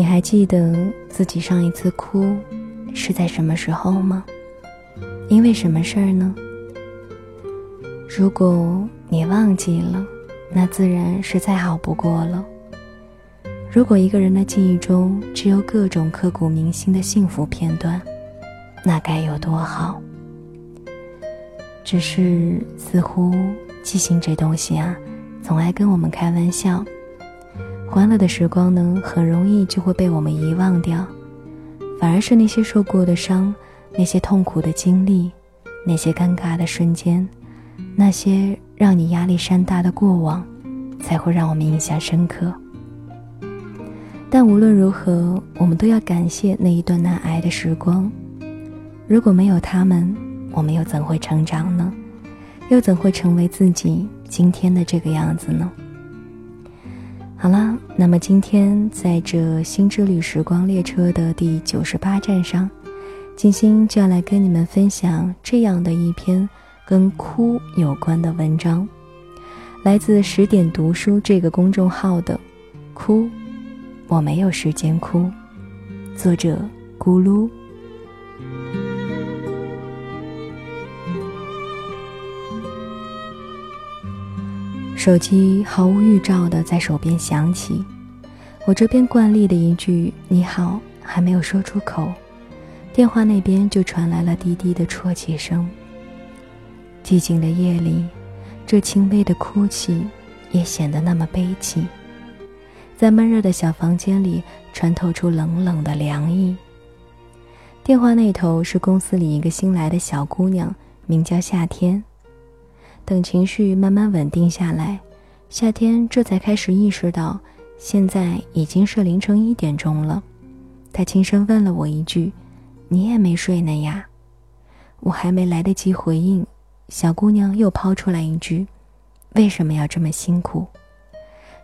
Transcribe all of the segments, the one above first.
你还记得自己上一次哭是在什么时候吗？因为什么事儿呢？如果你忘记了，那自然是再好不过了。如果一个人的记忆中只有各种刻骨铭心的幸福片段，那该有多好！只是似乎记性这东西啊，总爱跟我们开玩笑。欢乐的时光呢，很容易就会被我们遗忘掉，反而是那些受过的伤，那些痛苦的经历，那些尴尬的瞬间，那些让你压力山大的过往，才会让我们印象深刻。但无论如何，我们都要感谢那一段难挨的时光。如果没有他们，我们又怎会成长呢？又怎会成为自己今天的这个样子呢？好啦，那么今天在这新之旅时光列车的第九十八站上，静心就要来跟你们分享这样的一篇跟哭有关的文章，来自十点读书这个公众号的《哭》。我没有时间哭。作者：咕噜。手机毫无预兆的在手边响起，我这边惯例的一句“你好”还没有说出口，电话那边就传来了低低的啜泣声。寂静的夜里，这轻微的哭泣也显得那么悲戚。在闷热的小房间里，穿透出冷冷的凉意。电话那头是公司里一个新来的小姑娘，名叫夏天。等情绪慢慢稳定下来，夏天这才开始意识到，现在已经是凌晨一点钟了。她轻声问了我一句：“你也没睡呢呀？”我还没来得及回应，小姑娘又抛出来一句：“为什么要这么辛苦？”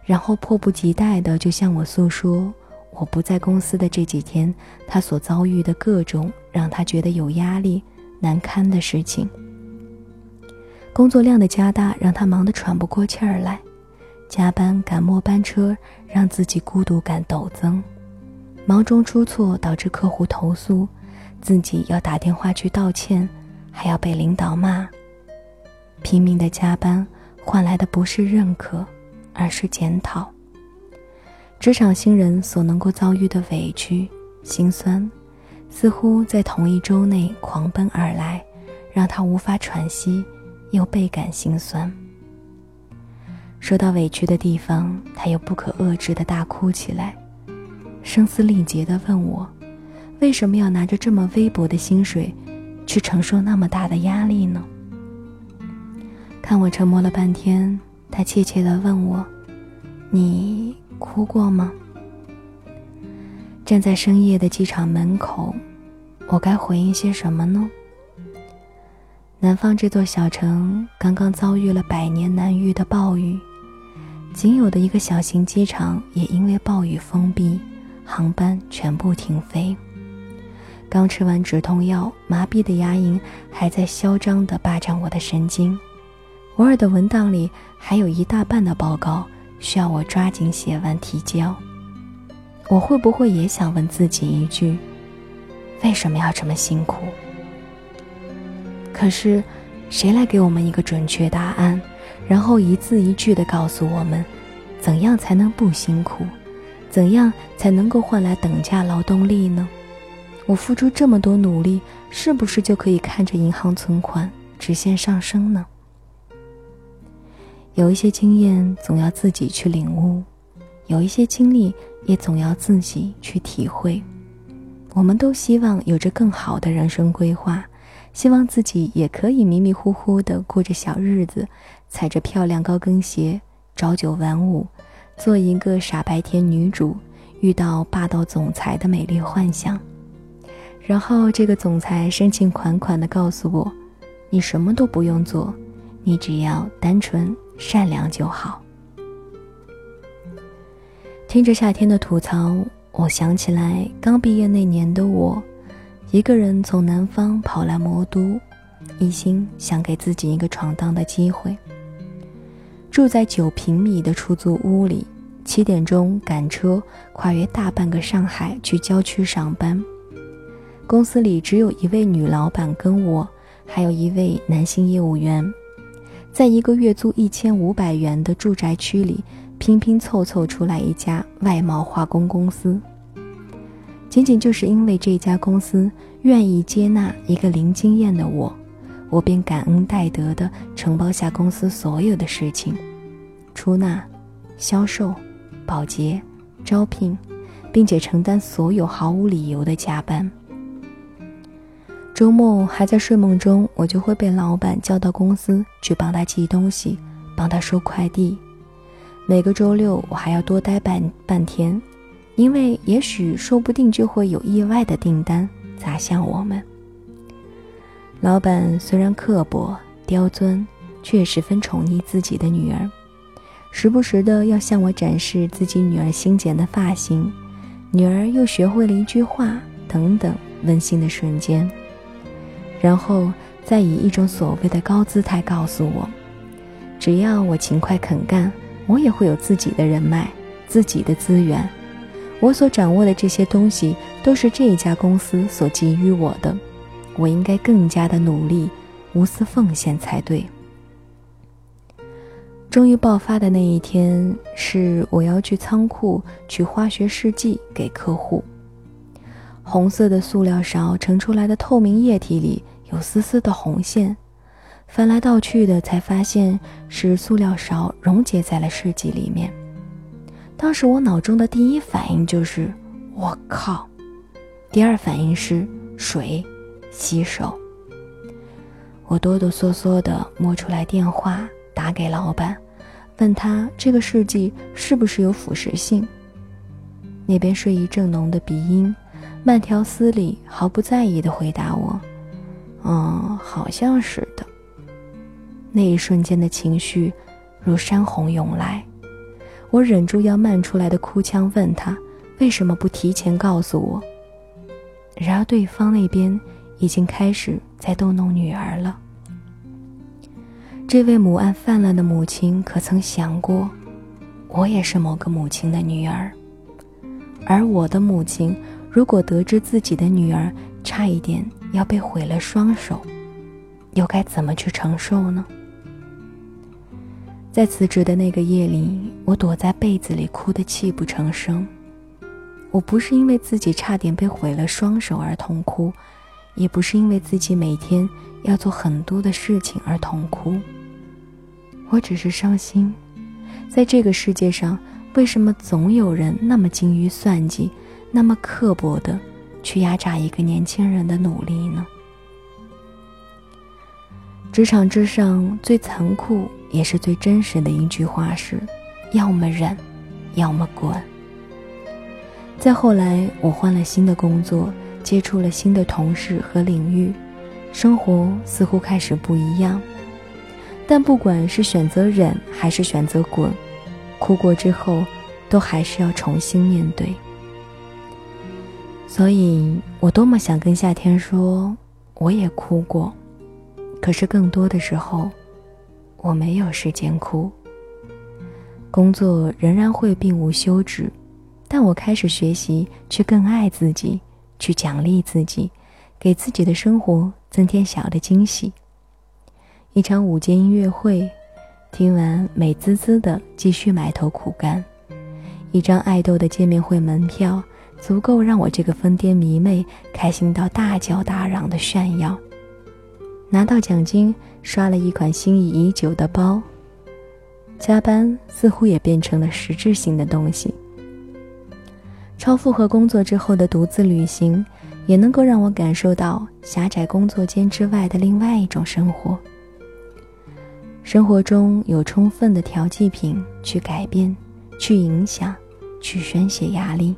然后迫不及待地就向我诉说，我不在公司的这几天，他所遭遇的各种让他觉得有压力、难堪的事情。工作量的加大让他忙得喘不过气儿来，加班赶末班车让自己孤独感陡增，忙中出错导致客户投诉，自己要打电话去道歉，还要被领导骂。拼命的加班换来的不是认可。而是检讨。职场新人所能够遭遇的委屈、心酸，似乎在同一周内狂奔而来，让他无法喘息，又倍感心酸。说到委屈的地方，他又不可遏制的大哭起来，声嘶力竭的问我：“为什么要拿着这么微薄的薪水，去承受那么大的压力呢？”看我沉默了半天。他怯怯的问我：“你哭过吗？”站在深夜的机场门口，我该回应些什么呢？南方这座小城刚刚遭遇了百年难遇的暴雨，仅有的一个小型机场也因为暴雨封闭，航班全部停飞。刚吃完止痛药，麻痹的牙龈还在嚣张地霸占我的神经。偶尔的文档里还有一大半的报告需要我抓紧写完提交。我会不会也想问自己一句：为什么要这么辛苦？可是，谁来给我们一个准确答案，然后一字一句地告诉我们，怎样才能不辛苦？怎样才能够换来等价劳动力呢？我付出这么多努力，是不是就可以看着银行存款直线上升呢？有一些经验总要自己去领悟，有一些经历也总要自己去体会。我们都希望有着更好的人生规划，希望自己也可以迷迷糊糊的过着小日子，踩着漂亮高跟鞋，朝九晚五，做一个傻白甜女主，遇到霸道总裁的美丽幻想。然后这个总裁深情款款的告诉我：“你什么都不用做，你只要单纯。”善良就好。听着夏天的吐槽，我想起来刚毕业那年的我，一个人从南方跑来魔都，一心想给自己一个闯荡的机会。住在九平米的出租屋里，七点钟赶车，跨越大半个上海去郊区上班。公司里只有一位女老板跟我，还有一位男性业务员，在一个月租一千五百元的住宅区里，拼拼凑凑出来一家外贸化工公司。仅仅就是因为这家公司愿意接纳一个零经验的我，我便感恩戴德的承包下公司所有的事情，出纳、销售、保洁、招聘，并且承担所有毫无理由的加班。周末还在睡梦中，我就会被老板叫到公司去帮他寄东西，帮他收快递。每个周六我还要多待半半天，因为也许说不定就会有意外的订单砸向我们。老板虽然刻薄刁钻，却十分宠溺自己的女儿，时不时的要向我展示自己女儿新剪的发型，女儿又学会了一句话等等温馨的瞬间。然后再以一种所谓的高姿态告诉我，只要我勤快肯干，我也会有自己的人脉、自己的资源。我所掌握的这些东西都是这一家公司所给予我的，我应该更加的努力、无私奉献才对。终于爆发的那一天是我要去仓库取化学试剂给客户。红色的塑料勺盛出来的透明液体里有丝丝的红线，翻来倒去的才发现是塑料勺溶解在了试剂里面。当时我脑中的第一反应就是“我靠”，第二反应是水，洗手。我哆哆嗦嗦地摸出来电话打给老板，问他这个试剂是不是有腐蚀性。那边睡意正浓的鼻音。慢条斯理、毫不在意地回答我：“嗯，好像是的。”那一瞬间的情绪如山洪涌来，我忍住要漫出来的哭腔，问他为什么不提前告诉我。然而对方那边已经开始在逗弄女儿了。这位母爱泛滥的母亲可曾想过，我也是某个母亲的女儿，而我的母亲。如果得知自己的女儿差一点要被毁了双手，又该怎么去承受呢？在辞职的那个夜里，我躲在被子里哭得泣不成声。我不是因为自己差点被毁了双手而痛哭，也不是因为自己每天要做很多的事情而痛哭。我只是伤心，在这个世界上，为什么总有人那么精于算计？那么刻薄的去压榨一个年轻人的努力呢？职场之上最残酷也是最真实的一句话是：要么忍，要么滚。再后来，我换了新的工作，接触了新的同事和领域，生活似乎开始不一样。但不管是选择忍还是选择滚，哭过之后，都还是要重新面对。所以我多么想跟夏天说，我也哭过，可是更多的时候，我没有时间哭。工作仍然会并无休止，但我开始学习去更爱自己，去奖励自己，给自己的生活增添小的惊喜。一场午间音乐会，听完美滋滋的，继续埋头苦干。一张爱豆的见面会门票。足够让我这个疯癫迷妹开心到大叫大嚷的炫耀，拿到奖金，刷了一款心仪已久的包。加班似乎也变成了实质性的东西。超负荷工作之后的独自旅行，也能够让我感受到狭窄工作间之外的另外一种生活。生活中有充分的调剂品去改变、去影响、去宣泄压力。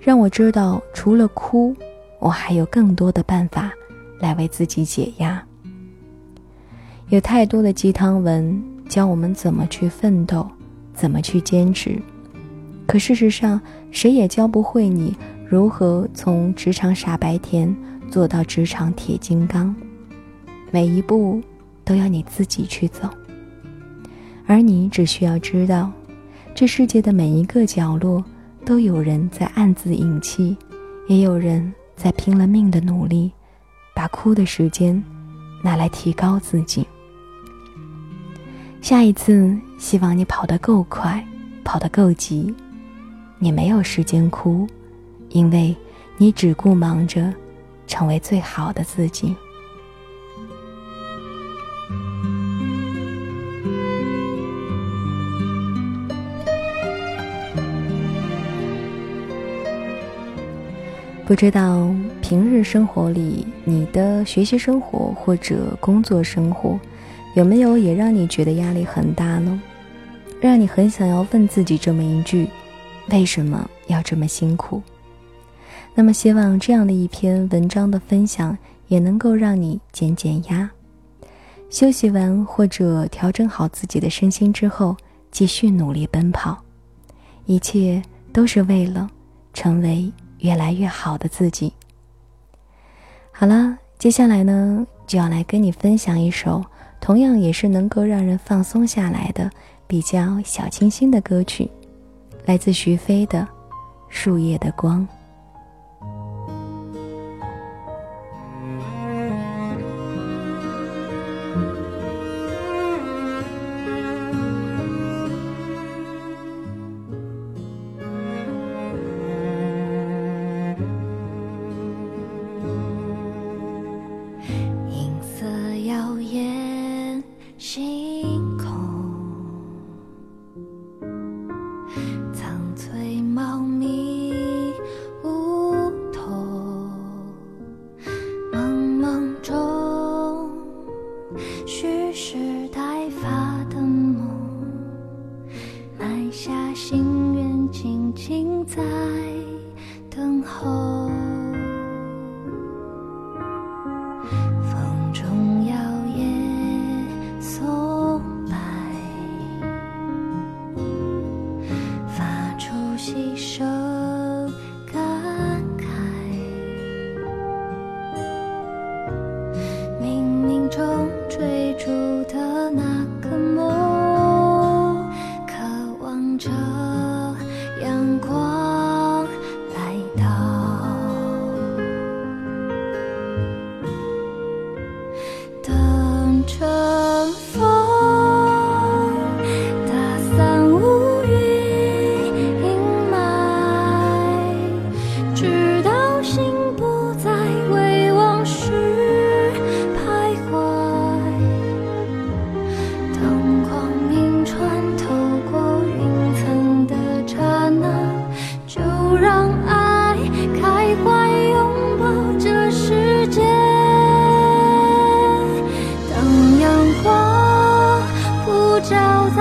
让我知道，除了哭，我还有更多的办法来为自己解压。有太多的鸡汤文教我们怎么去奋斗，怎么去坚持，可事实上，谁也教不会你如何从职场傻白甜做到职场铁金刚。每一步都要你自己去走，而你只需要知道，这世界的每一个角落，都有人在暗自饮气，也有人在拼了命的努力，把哭的时间拿来提高自己。下一次，希望你跑得够快，跑得够急，你没有时间哭，因为你只顾忙着成为最好的自己。不知道平日生活里，你的学习生活或者工作生活，有没有也让你觉得压力很大呢？让你很想要问自己这么一句：为什么要这么辛苦？那么，希望这样的一篇文章的分享，也能够让你减减压。休息完或者调整好自己的身心之后，继续努力奔跑，一切都是为了成为。越来越好的自己。好了，接下来呢，就要来跟你分享一首同样也是能够让人放松下来的比较小清新的歌曲，来自徐飞的《树叶的光》。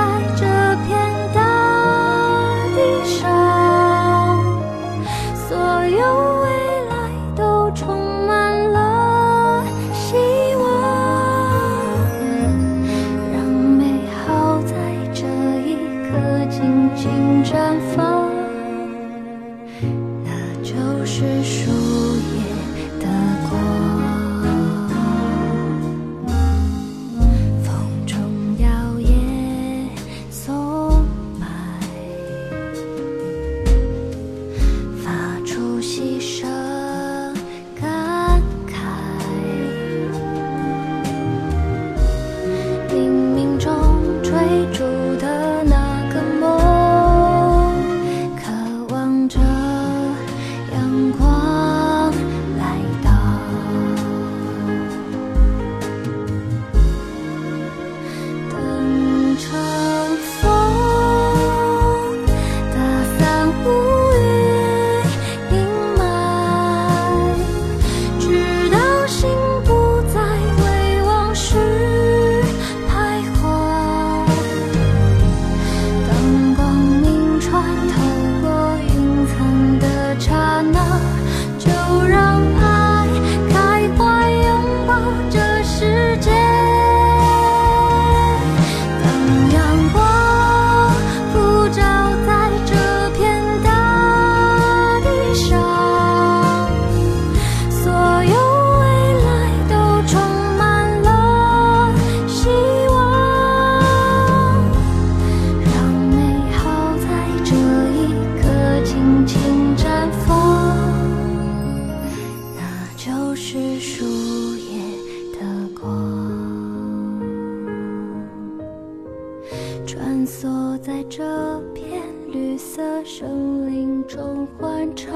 爱着。穿梭在这片绿色森林中欢唱，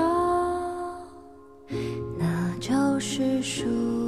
那就是树。